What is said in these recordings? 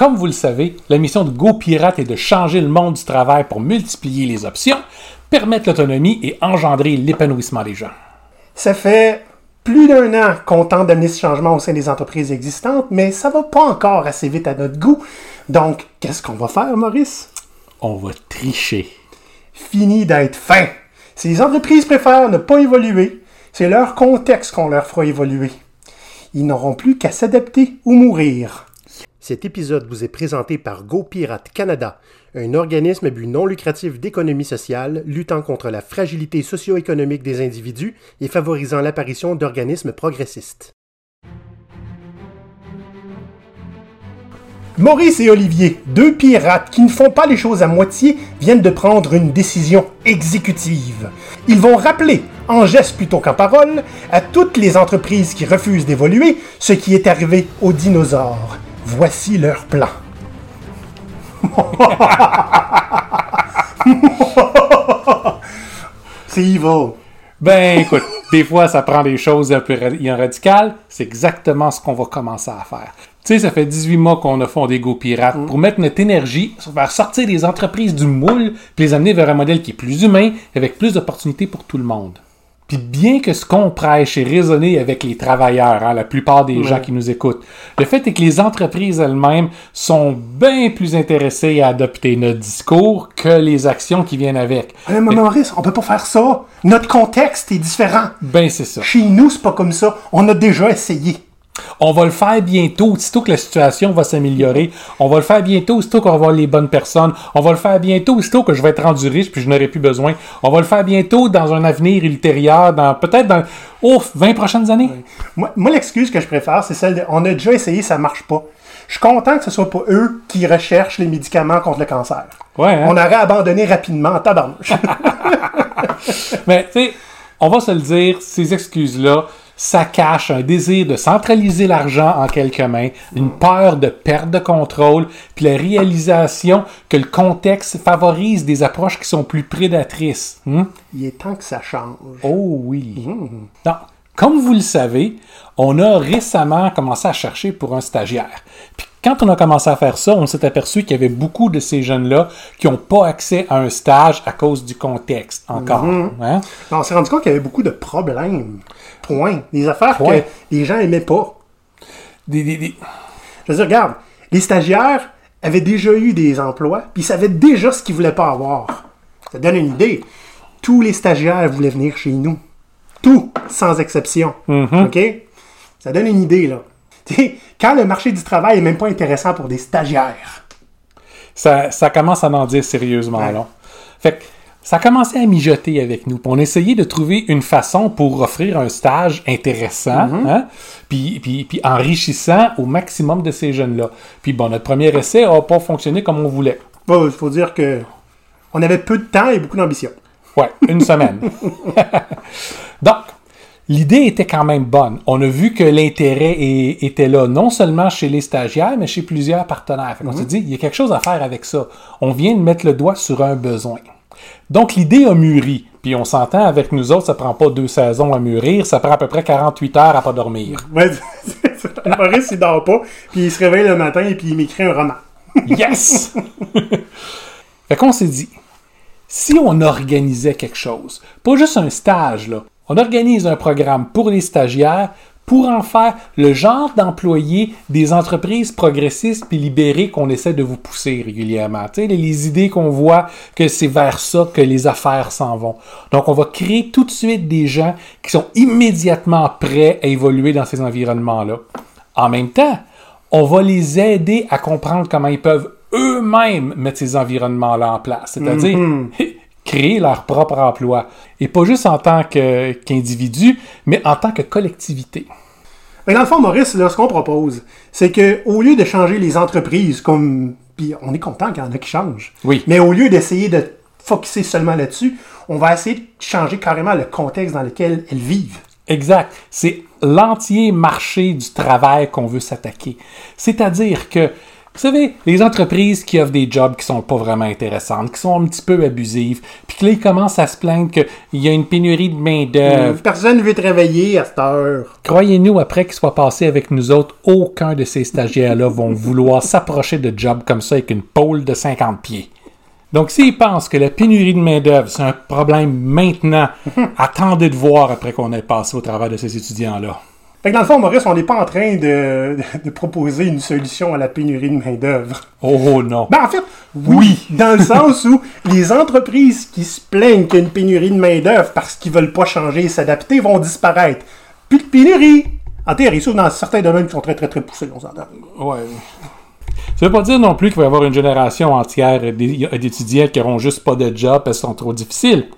Comme vous le savez, la mission de GoPirate est de changer le monde du travail pour multiplier les options, permettre l'autonomie et engendrer l'épanouissement des gens. Ça fait plus d'un an qu'on tente d'amener ce changement au sein des entreprises existantes, mais ça va pas encore assez vite à notre goût. Donc, qu'est-ce qu'on va faire, Maurice? On va tricher. Fini d'être fin. Si les entreprises préfèrent ne pas évoluer, c'est leur contexte qu'on leur fera évoluer. Ils n'auront plus qu'à s'adapter ou mourir. Cet épisode vous est présenté par GoPirate Canada, un organisme à but non lucratif d'économie sociale luttant contre la fragilité socio-économique des individus et favorisant l'apparition d'organismes progressistes. Maurice et Olivier, deux pirates qui ne font pas les choses à moitié, viennent de prendre une décision exécutive. Ils vont rappeler, en geste plutôt qu'en parole, à toutes les entreprises qui refusent d'évoluer ce qui est arrivé aux dinosaures. Voici leur plan. C'est evil. Ben écoute, des fois ça prend des choses un peu ra- radicales, c'est exactement ce qu'on va commencer à faire. Tu sais, ça fait 18 mois qu'on a fondé Go Pirate pour mettre notre énergie faire sortir les entreprises du moule puis les amener vers un modèle qui est plus humain, avec plus d'opportunités pour tout le monde. Puis bien que ce qu'on prêche est résonné avec les travailleurs, hein, la plupart des gens qui nous écoutent, le fait est que les entreprises elles-mêmes sont bien plus intéressées à adopter notre discours que les actions qui viennent avec. Euh, mais Maurice, on peut pas faire ça. Notre contexte est différent. Ben c'est ça. Chez nous, c'est pas comme ça. On a déjà essayé. On va le faire bientôt, aussitôt que la situation va s'améliorer. On va le faire bientôt, aussitôt qu'on va avoir les bonnes personnes. On va le faire bientôt, aussitôt que je vais être rendu riche puis je n'aurai plus besoin. On va le faire bientôt dans un avenir ultérieur, dans peut-être dans ouf, 20 prochaines années. Moi, moi, l'excuse que je préfère, c'est celle de on a déjà essayé, ça marche pas. Je suis content que ce soit pas eux qui recherchent les médicaments contre le cancer. Ouais, hein? On aurait abandonné rapidement en tabarnouche. Mais tu sais, on va se le dire, ces excuses-là, ça cache un désir de centraliser l'argent en quelques mains, une peur de perte de contrôle, puis la réalisation que le contexte favorise des approches qui sont plus prédatrices. Hmm? Il est temps que ça change. Oh oui. Donc, comme vous le savez, on a récemment commencé à chercher pour un stagiaire. Puis quand on a commencé à faire ça, on s'est aperçu qu'il y avait beaucoup de ces jeunes-là qui n'ont pas accès à un stage à cause du contexte encore. Hein? On s'est rendu compte qu'il y avait beaucoup de problèmes. Point. Des affaires Point. que les gens aimaient pas. Des- des- des- Je veux dire, regarde, les stagiaires avaient déjà eu des emplois, puis ils savaient déjà ce qu'ils voulaient pas avoir. Ça donne une idée. Tous les stagiaires voulaient venir chez nous. Tout, sans exception. OK? Ça donne une idée, là. Quand le marché du travail est même pas intéressant pour des stagiaires. Ça, ça commence à en dire sérieusement Ouais. long. Fait que ça a commencé à mijoter avec nous. On essayait de trouver une façon pour offrir un stage intéressant, Mm-hmm. hein, puis, puis, puis enrichissant au maximum de ces jeunes-là. Puis bon, notre premier essai n'a pas fonctionné comme on voulait. Il faut dire que on avait peu de temps et beaucoup d'ambition. Ouais, une semaine. Donc, l'idée était quand même bonne. On a vu que l'intérêt était là, non seulement chez les stagiaires, mais chez plusieurs partenaires. Fait qu'on s'est dit, il y a quelque chose à faire avec ça. On vient de mettre le doigt sur un besoin. Donc, l'idée a mûri. Puis on s'entend avec nous autres, ça prend pas deux saisons à mûrir, ça prend à peu près 48 heures à pas dormir. Ouais, Maurice, il dort pas, puis il se réveille le matin et puis il m'écrit un roman. Yes! fait qu'on s'est dit, si on organisait quelque chose, pas juste un stage, là, on organise un programme pour les stagiaires pour en faire le genre d'employés des entreprises progressistes puis libérées qu'on essaie de vous pousser régulièrement. Les, idées qu'on voit que c'est vers ça que les affaires s'en vont. Donc, on va créer tout de suite des gens qui sont immédiatement prêts à évoluer dans ces environnements-là. En même temps, on va les aider à comprendre comment ils peuvent eux-mêmes mettre ces environnements-là en place. C'est-à-dire créer leur propre emploi. Et pas juste en tant qu'individu, mais en tant que collectivité. Mais dans le fond, Maurice, là, ce qu'on propose, c'est que au lieu de changer les entreprises comme. Puis on est content qu'il y en a qui changent. Oui. Mais au lieu d'essayer de focuser seulement là-dessus, on va essayer de changer carrément le contexte dans lequel elles vivent. Exact. C'est l'entier marché du travail qu'on veut s'attaquer. C'est-à-dire que Vous savez, les entreprises qui offrent des jobs qui sont pas vraiment intéressantes, qui sont un petit peu abusives, puis que là, ils commencent à se plaindre qu'il y a une pénurie de main-d'œuvre. Personne ne veut travailler à cette heure. Croyez-nous, après qu'ils soient passés avec nous autres, aucun de ces stagiaires-là vont vouloir s'approcher de jobs comme ça avec une pôle de 50 pieds. Donc, s'ils pensent que la pénurie de main-d'œuvre, c'est un problème maintenant, attendez de voir après qu'on ait passé au travail de ces étudiants-là. Fait que dans le fond, Maurice, on n'est pas en train de, de proposer une solution à la pénurie de main-d'œuvre. Oh non. Ben, en fait, oui, dans le sens où les entreprises qui se plaignent qu'il y a une pénurie de main-d'œuvre parce qu'ils veulent pas changer et s'adapter vont disparaître. Plus de pénurie. En théorie, sauf dans certains domaines qui sont très, très, très poussés, on s'entend. Ouais. Ça veut pas dire non plus qu'il va y avoir une génération entière d'é- d'étudiants qui n'auront juste pas de job parce qu'ils sont trop difficiles.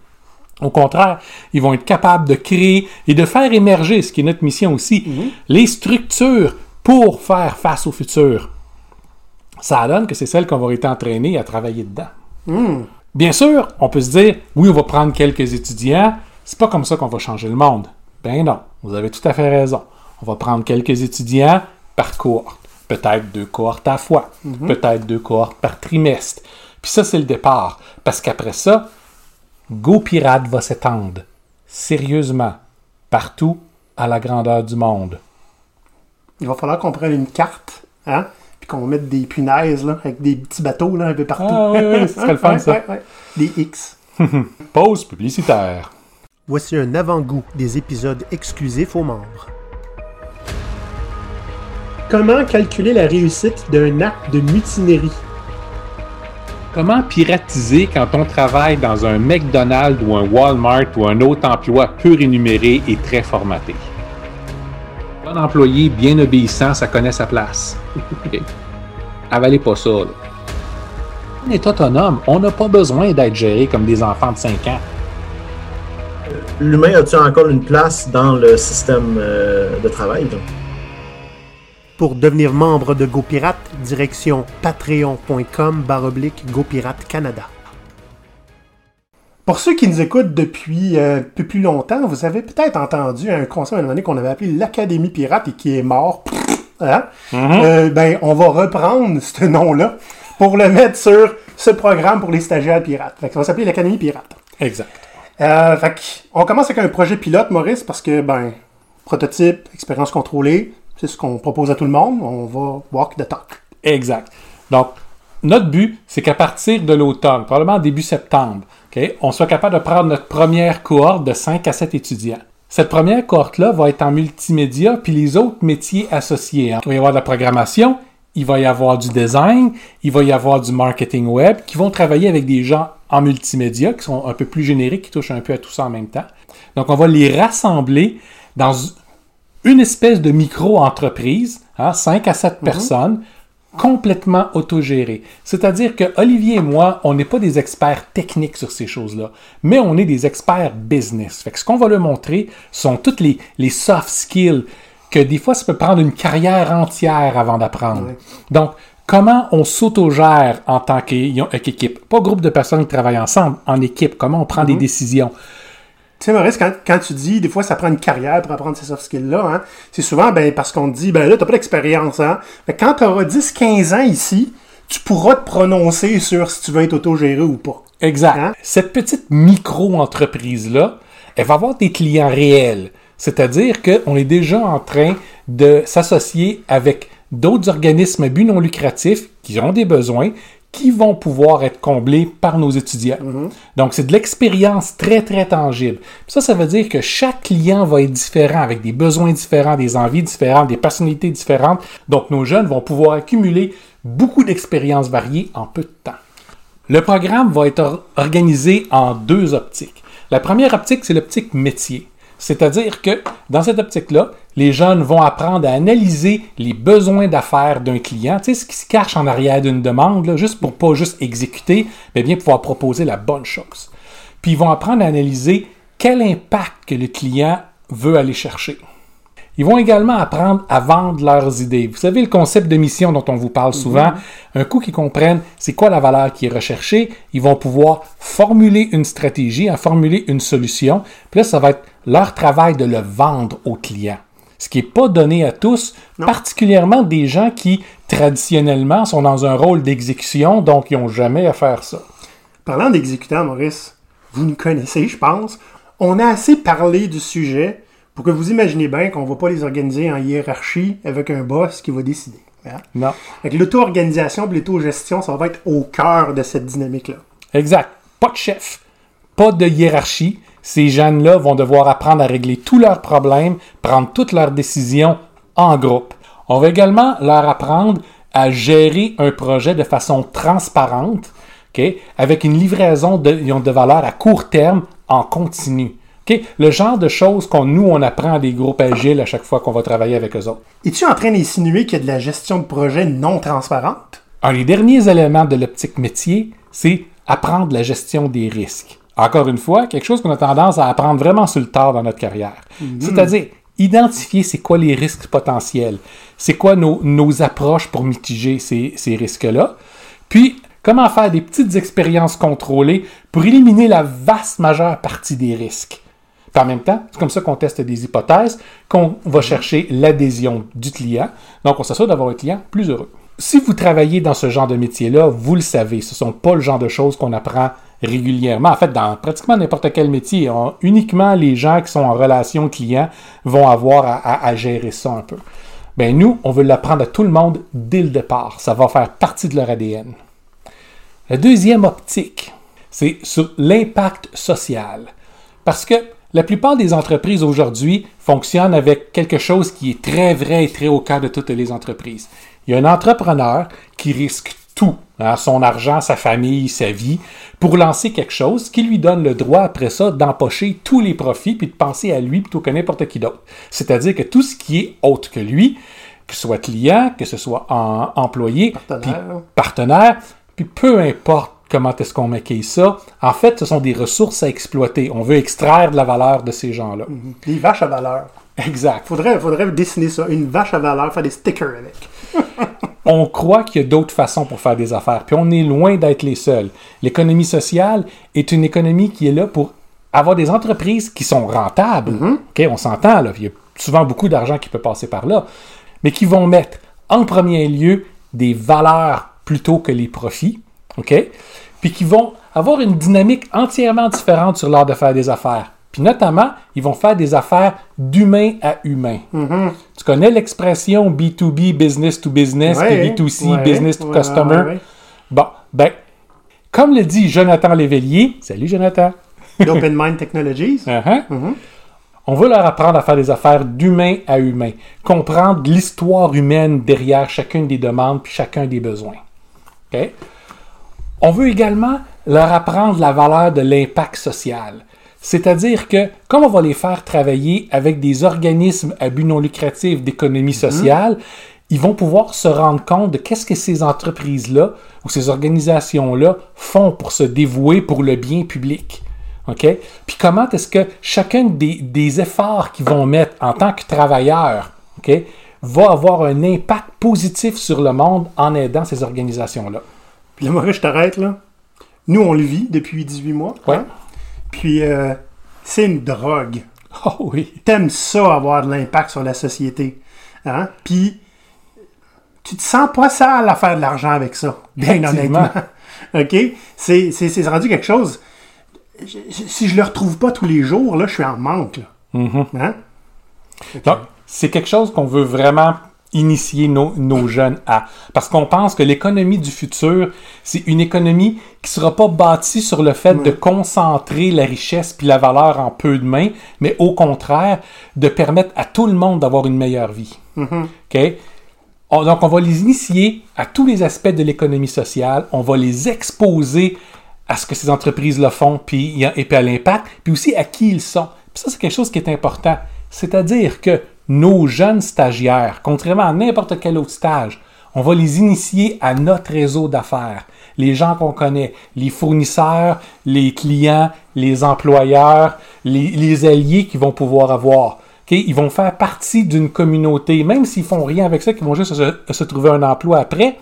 Au contraire, ils vont être capables de créer et de faire émerger, ce qui est notre mission aussi, les structures pour faire face au futur. Ça donne que c'est celle qu'on va être entraîné à travailler dedans. Bien sûr, on peut se dire, oui, on va prendre quelques étudiants, c'est pas comme ça qu'on va changer le monde. Ben non, vous avez tout à fait raison. On va prendre quelques étudiants par cohorte. Peut-être deux cohortes à la fois. Peut-être deux cohortes par trimestre. Puis ça, c'est le départ. Parce qu'après ça, Go Pirate va s'étendre. Sérieusement. Partout à la grandeur du monde. Il va falloir qu'on prenne une carte, hein, puis qu'on mette des punaises, là, avec des petits bateaux, là, un peu partout. Ah oui, oui, ce serait le fun, Ouais, ça. ouais, ouais. Des X. Pause publicitaire. Voici un avant-goût des épisodes exclusifs aux membres. Comment calculer la réussite d'un acte de mutinerie? Comment piratiser quand on travaille dans un McDonald's ou un Walmart ou un autre emploi peu rémunéré et très formaté? Un employé bien obéissant, ça connaît sa place. Avalez pas ça. On est autonome. On n'a pas besoin d'être géré comme des enfants de 5 ans. L'humain a-t-il encore une place dans le système euh, de travail? Pour devenir membre de GoPirate, direction patreon.com baroblique GoPirate Canada. Pour ceux qui nous écoutent depuis euh, un peu plus longtemps, vous avez peut-être entendu un concept à un moment donné qu'on avait appelé l'Académie Pirate et qui est mort. Hein? Euh, ben, on va reprendre ce nom-là pour le mettre sur ce programme pour les stagiaires pirates. Fait que ça va s'appeler l'Académie Pirate. Exact. Euh, fait on commence avec un projet pilote, Maurice, parce que, ben, prototype, expérience contrôlée, c'est ce qu'on propose à tout le monde. On va walk the talk. Exact. Donc, notre but, c'est qu'à partir de l'automne, probablement début septembre, on soit capable de prendre notre première cohorte de 5 à 7 étudiants. Cette première cohorte-là va être en multimédia, puis les autres métiers associés. hein. Il va y avoir de la programmation, il va y avoir du design, il va y avoir du marketing web, qui vont travailler avec des gens en multimédia, qui sont un peu plus génériques, qui touchent un peu à tout ça en même temps. Donc, on va les rassembler dans une espèce de micro-entreprise, hein, 5 à 7 personnes, complètement autogérées. C'est-à-dire que Olivier et moi, on n'est pas des experts techniques sur ces choses-là, mais on est des experts business. Fait que ce qu'on va leur montrer sont toutes les, les soft skills que des fois, ça peut prendre une carrière entière avant d'apprendre. Donc, comment on s'autogère en tant qu'é- qu'équipe? Pas groupe de personnes qui travaillent ensemble, en équipe. Comment on prend des décisions? Tu sais, Maurice, quand, quand tu dis, des fois, ça prend une carrière pour apprendre ces soft skills-là, hein, c'est souvent ben, parce qu'on te dit, ben là, t'as pas d'expérience. Hein? Que quand tu auras 10-15 ans ici, tu pourras te prononcer sur si tu veux être autogéré ou pas. Exact. Hein? Cette petite micro-entreprise-là, elle va avoir des clients réels. C'est-à-dire qu'on est déjà en train de s'associer avec d'autres organismes à but non lucratif qui ont des besoins qui vont pouvoir être comblés par nos étudiants. Donc, c'est de l'expérience très, très tangible. Puis ça, ça veut dire que chaque client va être différent, avec des besoins différents, des envies différentes, des personnalités différentes. Donc, nos jeunes vont pouvoir accumuler beaucoup d'expériences variées en peu de temps. Le programme va être or- organisé en deux optiques. La première optique, c'est l'optique métier. C'est-à-dire que dans cette optique-là, les jeunes vont apprendre à analyser les besoins d'affaires d'un client, tu sais, ce qui se cache en arrière d'une demande, là, juste pour pas juste exécuter, mais bien pouvoir proposer la bonne chose. Puis ils vont apprendre à analyser quel impact que le client veut aller chercher. Ils vont également apprendre à vendre leurs idées. Vous savez, le concept de mission dont on vous parle souvent, un coup qu'ils comprennent c'est quoi la valeur qui est recherchée, ils vont pouvoir formuler une stratégie, à formuler une solution. Puis là, ça va être leur travail de le vendre au client. Ce qui n'est pas donné à tous, Non. particulièrement des gens qui, traditionnellement, sont dans un rôle d'exécution, donc ils n'ont jamais à faire ça. Parlant d'exécutants, Maurice, vous nous connaissez, je pense. On a assez parlé du sujet pour que vous imaginez bien qu'on ne va pas les organiser en hiérarchie avec un boss qui va décider. hein? Non. Avec l'auto-organisation et l'auto-gestion, ça va être au cœur de cette dynamique-là. Exact. Pas de chef, pas de hiérarchie. Ces jeunes-là vont devoir apprendre à régler tous leurs problèmes, prendre toutes leurs décisions en groupe. On va également leur apprendre à gérer un projet de façon transparente, ok, avec une livraison de, de valeur à court terme en continu. ok? Le genre de choses qu'on nous, on apprend à des groupes agiles à chaque fois qu'on va travailler avec eux autres. Es-tu en train d'insinuer qu'il y a de la gestion de projet non transparente? Un des derniers éléments de l'optique métier, c'est apprendre la gestion des risques. Encore une fois, quelque chose qu'on a tendance à apprendre vraiment sur le tard dans notre carrière. C'est-à-dire, identifier c'est quoi les risques potentiels, c'est quoi nos, nos approches pour mitiger ces, ces risques-là, puis comment faire des petites expériences contrôlées pour éliminer la vaste majeure partie des risques. Puis en même temps, c'est comme ça qu'on teste des hypothèses, qu'on va chercher l'adhésion du client. Donc, on s'assure d'avoir un client plus heureux. Si vous travaillez dans ce genre de métier-là, vous le savez, ce ne sont pas le genre de choses qu'on apprend régulièrement. En fait, dans pratiquement n'importe quel métier, uniquement les gens qui sont en relation client vont avoir à, à- à gérer ça un peu. Ben nous, on veut l'apprendre à tout le monde dès le départ. Ça va faire partie de leur ADN. La deuxième optique, c'est sur l'impact social. Parce que la plupart des entreprises aujourd'hui fonctionnent avec quelque chose qui est très vrai et très au cœur de toutes les entreprises. Il y a un entrepreneur qui risque tout, hein, son argent, sa famille, sa vie, pour lancer quelque chose qui lui donne le droit après ça d'empocher tous les profits puis de penser à lui plutôt que n'importe qui d'autre. C'est-à-dire que tout ce qui est autre que lui, que ce soit client, que ce soit en- employé, Partenaire. puis partenaire, puis peu importe comment est-ce qu'on maquille ça, en fait, ce sont des ressources à exploiter. On veut extraire de la valeur de ces gens-là. Des vaches à valeur. Exact. Faudrait, faudrait dessiner ça. Une vache à valeur, faire des stickers avec. On croit qu'il y a d'autres façons pour faire des affaires, puis on est loin d'être les seuls. L'économie sociale est une économie qui est là pour avoir des entreprises qui sont rentables. OK, on s'entend. Il y a souvent beaucoup d'argent qui peut passer par là, mais qui vont mettre en premier lieu des valeurs plutôt que les profits. OK? Puis qui vont avoir une dynamique entièrement différente sur l'art de faire des affaires. Puis notamment, ils vont faire des affaires d'humain à humain. Tu connais l'expression B2B, business to business, Ouais, puis B2C, ouais, business to ouais, customer? Bon, ben, comme le dit Jonathan Léveillé, salut Jonathan, L'Open Mind Technologies. Uh-huh. On veut leur apprendre à faire des affaires d'humain à humain, comprendre l'histoire humaine derrière chacune des demandes puis chacun des besoins. On veut également leur apprendre la valeur de l'impact social. C'est-à-dire que, comme on va les faire travailler avec des organismes à but non lucratif d'économie sociale, ils vont pouvoir se rendre compte de qu'est-ce que ces entreprises-là ou ces organisations-là font pour se dévouer pour le bien public. OK? Puis comment est-ce que chacun des, des efforts qu'ils vont mettre en tant que travailleurs, OK, va avoir un impact positif sur le monde en aidant ces organisations-là? Puis là, Maurice, je t'arrête, là. Nous, on le vit depuis 18 mois. Ouais. hein? Puis, euh, c'est une drogue. Oh oui. T'aimes ça, avoir de l'impact sur la société. Hein? Puis, tu te sens pas sale à faire de l'argent avec ça. Bien honnêtement. OK? C'est, rendu quelque chose. je- si je le retrouve pas tous les jours, là, je suis en manque. Là. Mhm. Hein? Donc, c'est quelque chose qu'on veut vraiment initier nos, nos jeunes à. Parce qu'on pense que l'économie du futur, c'est une économie qui ne sera pas bâtie sur le fait de concentrer la richesse puis la valeur en peu de mains, mais au contraire, de permettre à tout le monde d'avoir une meilleure vie. OK? On- donc, on va les initier à tous les aspects de l'économie sociale. On va les exposer à ce que ces entreprises-là font, puis, et puis à l'impact, puis aussi à qui ils sont. Puis ça, c'est quelque chose qui est important. C'est-à-dire que nos jeunes stagiaires, contrairement à n'importe quel autre stage, on va les initier à notre réseau d'affaires. Les gens qu'on connaît, les fournisseurs, les clients, les employeurs, les, alliés qu'ils vont pouvoir avoir. Ils vont faire partie d'une communauté, même s'ils font rien avec ça, qu'ils vont juste se, se trouver un emploi après.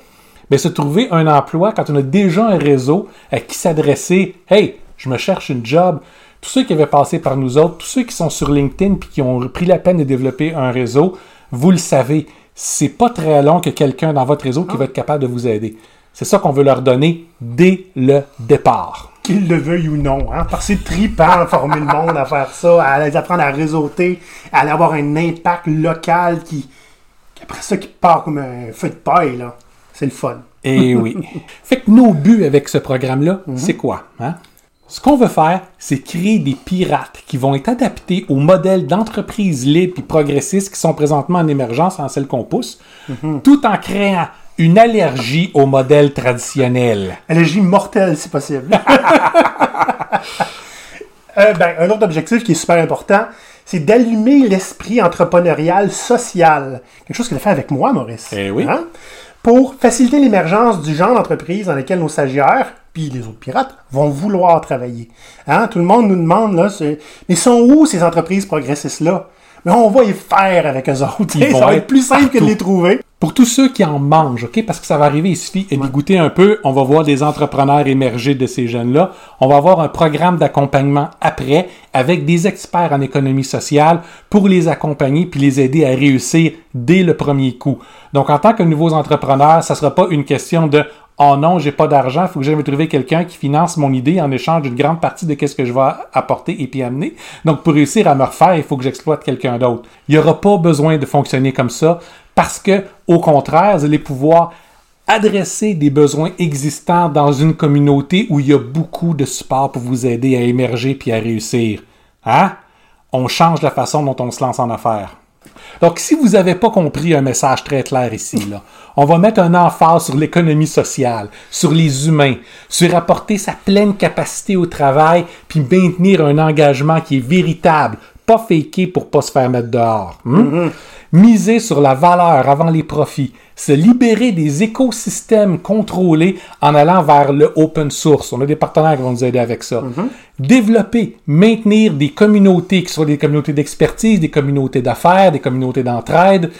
Mais se trouver un emploi quand on a déjà un réseau à qui s'adresser. Hey, je me cherche une job. Tous ceux qui avaient passé par nous autres, tous ceux qui sont sur LinkedIn puis qui ont pris la peine de développer un réseau, vous le savez, c'est pas très long que quelqu'un dans votre réseau qui va être capable de vous aider. C'est ça qu'on veut leur donner dès le départ. Qu'ils le veuillent ou non. Hein? Parce que c'est trippant former le monde à faire ça, à les apprendre à réseauter, à aller avoir un impact local qui, après ça, qui part comme un feu de paille. là. C'est le fun. Et oui. Fait que nos buts avec ce programme-là, c'est quoi? Hein? Ce qu'on veut faire, c'est créer des pirates qui vont être adaptés aux modèles d'entreprises libres et progressistes qui sont présentement en émergence en celle qu'on pousse, tout en créant une allergie au modèle traditionnel. Allergie mortelle, si possible. Euh, ben, un autre objectif qui est super important, c'est d'allumer l'esprit entrepreneurial social. Quelque chose qu'il a fait avec moi, Maurice. Eh oui. Hein? Pour faciliter l'émergence du genre d'entreprise dans lequel nos stagiaires, puis les autres pirates, vont vouloir travailler. Hein? Tout le monde nous demande, là, mais sont où ces entreprises progressistes-là? Mais on va y faire avec eux autres. Ils vont Ça va être plus simple que de les trouver. Pour tous ceux qui en mangent, OK? Parce que ça va arriver, il suffit d'y goûter un peu. On va voir des entrepreneurs émerger de ces jeunes-là. On va avoir un programme d'accompagnement après avec des experts en économie sociale pour les accompagner puis les aider à réussir dès le premier coup. Donc, en tant que nouveaux entrepreneurs, ça sera pas une question de Oh non, j'ai pas d'argent, il faut que j'aille trouver quelqu'un qui finance mon idée en échange d'une grande partie de qu'est-ce que je vais apporter et puis amener. Donc, pour réussir à me refaire, il faut que j'exploite quelqu'un d'autre. Il n'y aura pas besoin de fonctionner comme ça parce que, au contraire, vous allez pouvoir adresser des besoins existants dans une communauté où il y a beaucoup de support pour vous aider à émerger puis à réussir. Hein? On change la façon dont on se lance en affaires. Donc, si vous n'avez pas compris un message très clair ici, là, on va mettre un emphase sur l'économie sociale, sur les humains, sur apporter sa pleine capacité au travail, puis maintenir un engagement qui est véritable, pas faké pour pas se faire mettre dehors. hmm? Miser sur la valeur avant les profits, se libérer des écosystèmes contrôlés en allant vers le open source. On a des partenaires qui vont nous aider avec ça. Développer, maintenir des communautés qui soient des communautés d'expertise, des communautés d'affaires, des communautés d'entraide,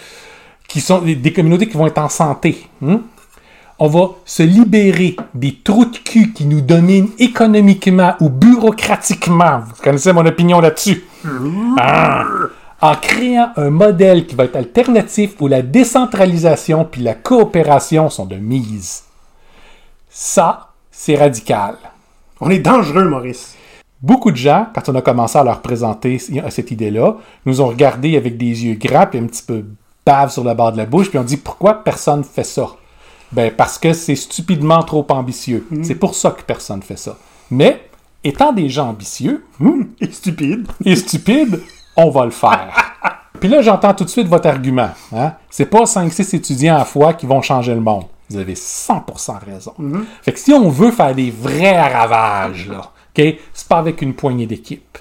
qui sont des, des communautés qui vont être en santé. hmm? On va se libérer des trous de cul qui nous dominent économiquement ou bureaucratiquement. Vous connaissez mon opinion là-dessus? Ah! en créant un modèle qui va être alternatif où la décentralisation puis la coopération sont de mise. Ça, c'est radical. On est dangereux, Maurice. Beaucoup de gens, quand on a commencé à leur présenter cette idée-là, nous ont regardé avec des yeux grands puis un petit peu bave sur le bord de la bouche, puis on dit pourquoi personne fait ça? Ben parce que c'est stupidement trop ambitieux. C'est pour ça que personne fait ça. Mais étant des gens ambitieux hmm, Et stupide. et stupides, on va le faire. Puis là, j'entends tout de suite votre argument. Hein? C'est pas 5-6 étudiants à la fois qui vont changer le monde. Vous avez 100% raison. Fait que si on veut faire des vrais ravages, là, OK, c'est pas avec une poignée d'équipe.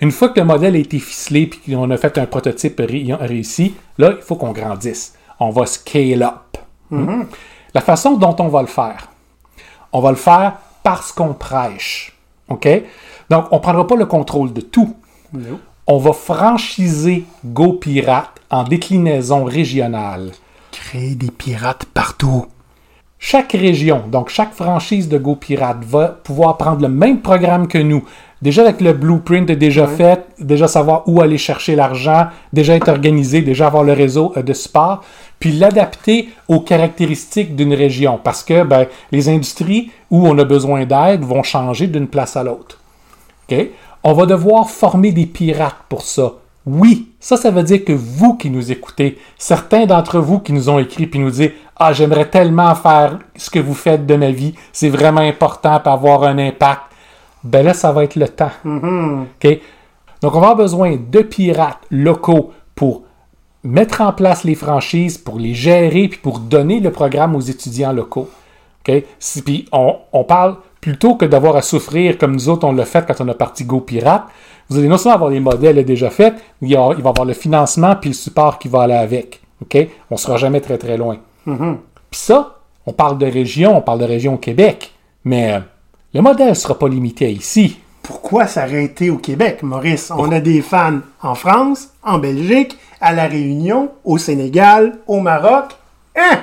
Une fois que le modèle a été ficelé puis qu'on a fait un prototype ré- réussi, là, il faut qu'on grandisse. On va scale up. Hmm? La façon dont on va le faire, on va le faire parce qu'on prêche. OK? Donc, on ne prendra pas le contrôle de tout. On va franchiser GoPirate en déclinaison régionale. Créer des pirates partout. Chaque région, donc chaque franchise de GoPirate va pouvoir prendre le même programme que nous. Déjà avec le blueprint déjà fait, déjà savoir où aller chercher l'argent, déjà être organisé, déjà avoir le réseau euh, de support, puis l'adapter aux caractéristiques d'une région. Parce que ben, les industries où on a besoin d'aide vont changer d'une place à l'autre. On va devoir former des pirates pour ça. Oui, ça, ça veut dire que vous qui nous écoutez, certains d'entre vous qui nous ont écrit puis nous disent Ah, j'aimerais tellement faire ce que vous faites de ma vie, c'est vraiment important pour avoir un impact. Ben là, ça va être le temps. OK? Donc, on va avoir besoin de pirates locaux pour mettre en place les franchises, pour les gérer puis pour donner le programme aux étudiants locaux. OK? Si- Puis on, on parle plutôt que d'avoir à souffrir comme nous autres on l'a fait quand on a parti Go Pirate. Vous allez non seulement avoir les modèles déjà faits, il, va y avoir le financement puis le support qui va aller avec. OK? On sera jamais très très loin. Puis ça, on parle de région, on parle de région au Québec, mais euh, le modèle ne sera pas limité à ici. Pourquoi s'arrêter au Québec, Maurice? On a des fans en France, en Belgique, à La Réunion, au Sénégal, au Maroc. Hein?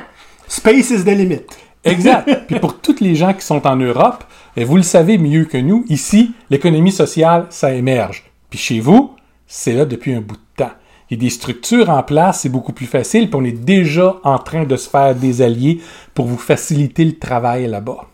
Space is the limit. Exact. Puis pour toutes les gens qui sont en Europe, et vous le savez mieux que nous, ici, l'économie sociale, ça émerge. Puis chez vous, c'est là depuis un bout de temps. Il y a des structures en place, c'est beaucoup plus facile, puis on est déjà en train de se faire des alliés pour vous faciliter le travail là-bas.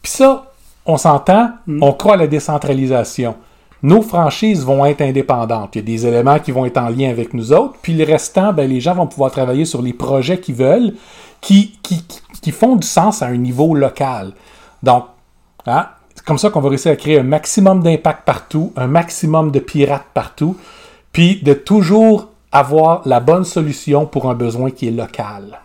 Puis ça, on s'entend, on croit à la décentralisation. Nos franchises vont être indépendantes. Il y a des éléments qui vont être en lien avec nous autres, puis le restant, ben, les gens vont pouvoir travailler sur les projets qu'ils veulent, qui, qui, qui font du sens à un niveau local. Donc, hein, c'est comme ça qu'on va réussir à créer un maximum d'impact partout, un maximum de pirates partout, puis de toujours avoir la bonne solution pour un besoin qui est local.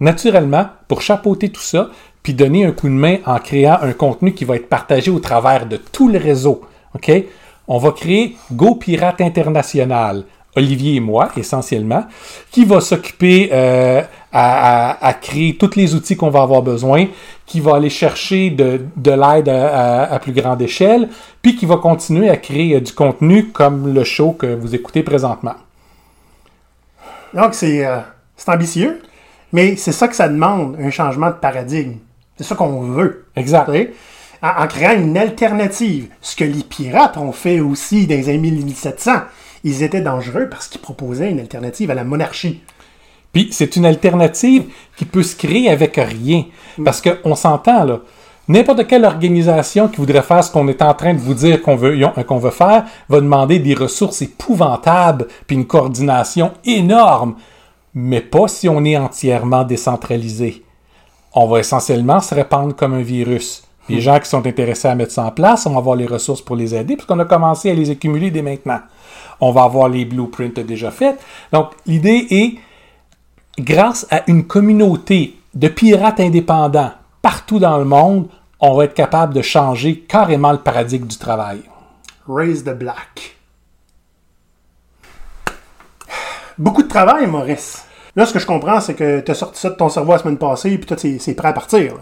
Naturellement, pour chapeauter tout ça, puis donner un coup de main en créant un contenu qui va être partagé au travers de tout le réseau, OK? On va créer Go Pirate International, Olivier et moi, essentiellement, qui va s'occuper euh, à, créer tous les outils qu'on va avoir besoin, qui va aller chercher de, de l'aide à, plus grande échelle, puis qui va continuer à créer euh, du contenu comme le show que vous écoutez présentement. Donc, euh, c'est ambitieux, mais c'est ça que ça demande, un changement de paradigme. C'est ça qu'on veut. Exact. En, en créant une alternative. Ce que les pirates ont fait aussi dans les années 1700. Ils étaient dangereux parce qu'ils proposaient une alternative à la monarchie. Puis c'est une alternative qui peut se créer avec rien. Parce qu'on s'entend, là. N'importe quelle organisation qui voudrait faire ce qu'on est en train de vous dire qu'on veut, qu'on veut faire va demander des ressources épouvantables puis une coordination énorme. Mais pas si on est entièrement décentralisé. On va essentiellement se répandre comme un virus. Les gens qui sont intéressés à mettre ça en place, on va avoir les ressources pour les aider, puisqu'on a commencé à les accumuler dès maintenant. On va avoir les blueprints déjà faits. Donc, l'idée est, grâce à une communauté de pirates indépendants partout dans le monde, on va être capable de changer carrément le paradigme du travail. Raise the Black. Beaucoup de travail, Maurice. Là, ce que je comprends, c'est que tu as sorti ça de ton cerveau la semaine passée, puis toi, c'est prêt à partir. là.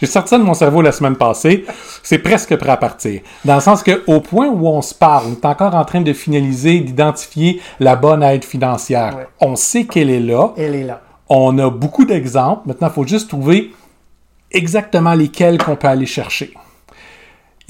J'ai sorti ça de mon cerveau la semaine passée. C'est presque prêt à partir. Dans le sens que, au point où on se parle, on est encore en train de finaliser, d'identifier la bonne aide financière. Ouais. On sait qu'elle est là. Elle est là. On a beaucoup d'exemples. Maintenant, il faut juste trouver exactement lesquels qu'on peut aller chercher.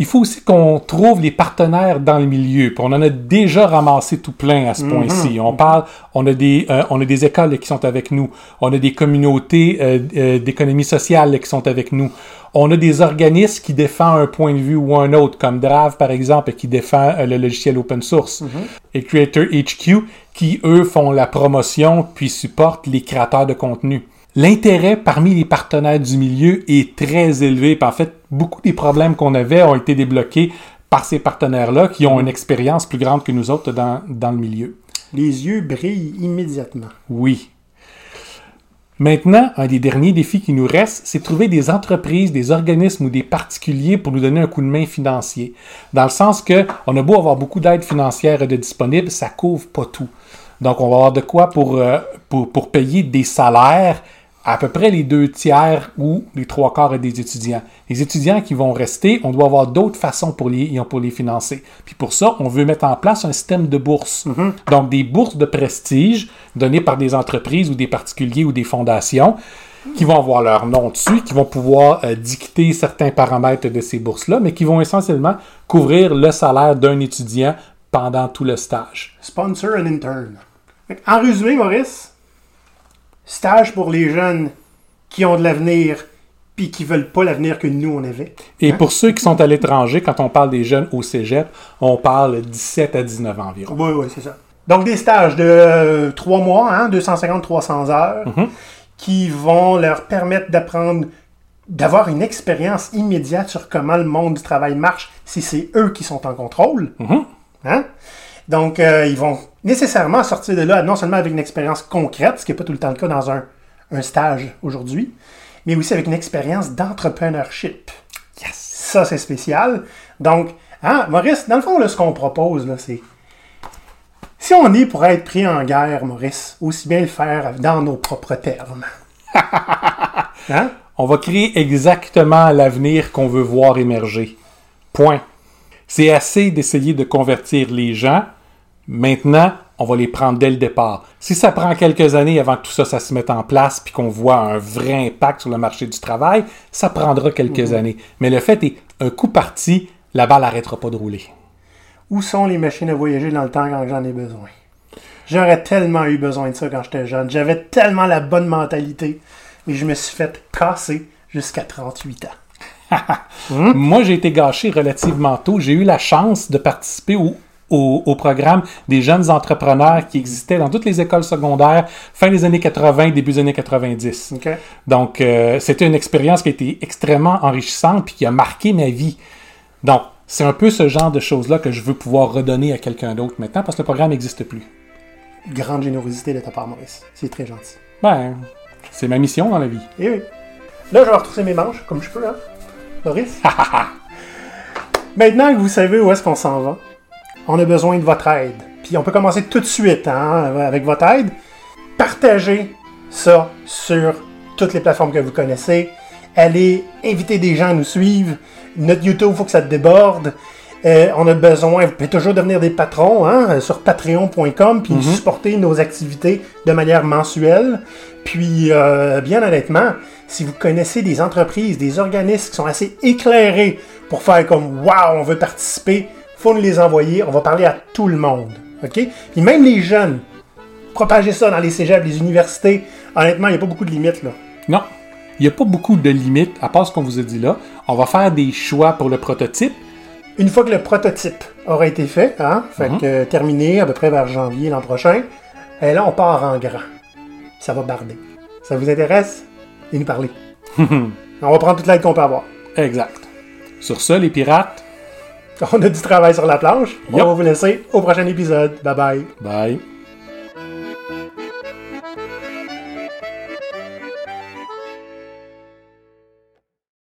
Il faut aussi qu'on trouve les partenaires dans le milieu. Puis on en a déjà ramassé tout plein à ce point-ci. On parle, on a des, euh, on a des écoles qui sont avec nous. On a des communautés euh, euh, d'économie sociale qui sont avec nous. On a des organismes qui défendent un point de vue ou un autre, comme Drave par exemple, qui défend euh, le logiciel open source, et Creator HQ, qui eux font la promotion puis supportent les créateurs de contenu. L'intérêt parmi les partenaires du milieu est très élevé. Puis en fait, beaucoup des problèmes qu'on avait ont été débloqués par ces partenaires-là qui ont une expérience plus grande que nous autres dans, dans le milieu. Les yeux brillent immédiatement. Oui. Maintenant, un des derniers défis qui nous reste, c'est de trouver des entreprises, des organismes ou des particuliers pour nous donner un coup de main financier. Dans le sens que on a beau avoir beaucoup d'aide financière de disponible, ça couvre pas tout. Donc, on va avoir de quoi pour, euh, pour, pour payer des salaires à peu près les deux tiers ou les trois quarts des étudiants. Les étudiants qui vont rester, on doit avoir d'autres façons pour les, pour les financer. Puis pour ça, on veut mettre en place un système de bourses. Donc des bourses de prestige données par des entreprises ou des particuliers ou des fondations qui vont avoir leur nom dessus, qui vont pouvoir euh, dicter certains paramètres de ces bourses-là, mais qui vont essentiellement couvrir le salaire d'un étudiant pendant tout le stage. Sponsor and intern. En résumé, Maurice, stage pour les jeunes qui ont de l'avenir puis qui veulent pas l'avenir que nous on avait. Et pour ceux qui sont à l'étranger, quand on parle des jeunes au cégep, on parle 17 à 19 ans environ. Oui, oui, c'est ça. Donc des stages de 3 mois, hein, 250-300 heures, qui vont leur permettre d'apprendre, d'avoir une expérience immédiate sur comment le monde du travail marche si c'est eux qui sont en contrôle. Mhm. Hein? Donc, euh, ils vont nécessairement sortir de là, non seulement avec une expérience concrète, ce qui n'est pas tout le temps le cas dans un, un stage aujourd'hui, mais aussi avec une expérience d'entrepreneurship. Yes! Ça, c'est spécial. Donc, hein, Maurice, dans le fond, là, ce qu'on propose, là, c'est. Si on est pour être pris en guerre, Maurice, aussi bien le faire dans nos propres termes. hein? On va créer exactement l'avenir qu'on veut voir émerger. Point. C'est assez d'essayer de convertir les gens. Maintenant, on va les prendre dès le départ. Si ça prend quelques années avant que tout ça, ça se mette en place, puis qu'on voit un vrai impact sur le marché du travail, ça prendra quelques années. Mais le fait est, un coup parti, la balle n'arrêtera pas de rouler. Où sont les machines à voyager dans le temps quand j'en ai besoin? J'aurais tellement eu besoin de ça quand j'étais jeune. J'avais tellement la bonne mentalité. Mais je me suis fait casser jusqu'à 38 ans. Moi, j'ai été gâché relativement tôt. J'ai eu la chance de participer au, au, au programme des jeunes entrepreneurs qui existaient dans toutes les écoles secondaires fin des années 80, début des années 90. OK? Donc, euh, c'était une expérience qui a été extrêmement enrichissante puis qui a marqué ma vie. Donc, c'est un peu ce genre de choses-là que je veux pouvoir redonner à quelqu'un d'autre maintenant parce que le programme n'existe plus. Grande générosité de ta part, Maurice. C'est très gentil. Ben, c'est ma mission dans la vie. Eh oui. Là, je vais retrousser mes manches, comme je peux, hein? Maurice? Maintenant que vous savez où est-ce qu'on s'en va, on a besoin de votre aide. Puis on peut commencer tout de suite, hein, avec votre aide. Partagez ça sur toutes les plateformes que vous connaissez. Allez inviter des gens à nous suivre. Notre YouTube, il faut que ça déborde. Euh, on a besoin, vous pouvez toujours devenir des patrons hein, sur patreon.com puis supporter nos activités de manière mensuelle. Puis, euh, bien honnêtement, si vous connaissez des entreprises, des organismes qui sont assez éclairés pour faire comme Waouh, on veut participer, faut nous les envoyer. On va parler à tout le monde. OK? Puis même les jeunes, propagez ça dans les cégeps, les universités. Honnêtement, il n'y a pas beaucoup de limites là. Non, il n'y a pas beaucoup de limites, à part ce qu'on vous a dit là. On va faire des choix pour le prototype. Une fois que le prototype aura été fait, hein, fait Mhm. que terminé à peu près vers janvier l'an prochain, et là on part en grand. Ça va barder. Ça vous intéresse? Et nous parler. on va prendre toute l'aide qu'on peut avoir. Exact. Sur ce, les pirates, On a du travail sur la planche. On va vous laisser au prochain épisode. Bye bye. bye.